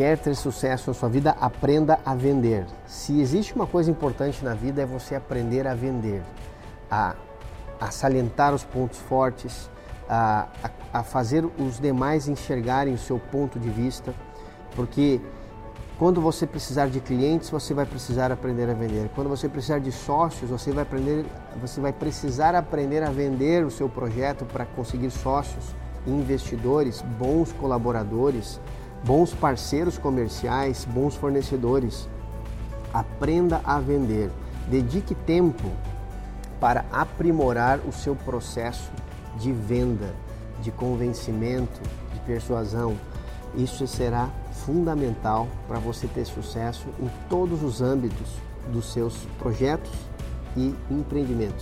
quer ter sucesso na sua vida, aprenda a vender. Se existe uma coisa importante na vida é você aprender a vender, a, a salientar os pontos fortes, a, a, a fazer os demais enxergarem o seu ponto de vista, porque quando você precisar de clientes, você vai precisar aprender a vender. Quando você precisar de sócios, você vai aprender, você vai precisar aprender a vender o seu projeto para conseguir sócios, investidores, bons colaboradores, bons parceiros comerciais, bons fornecedores. Aprenda a vender. Dedique tempo para aprimorar o seu processo de venda, de convencimento, de persuasão. Isso será fundamental para você ter sucesso em todos os âmbitos dos seus projetos e empreendimentos.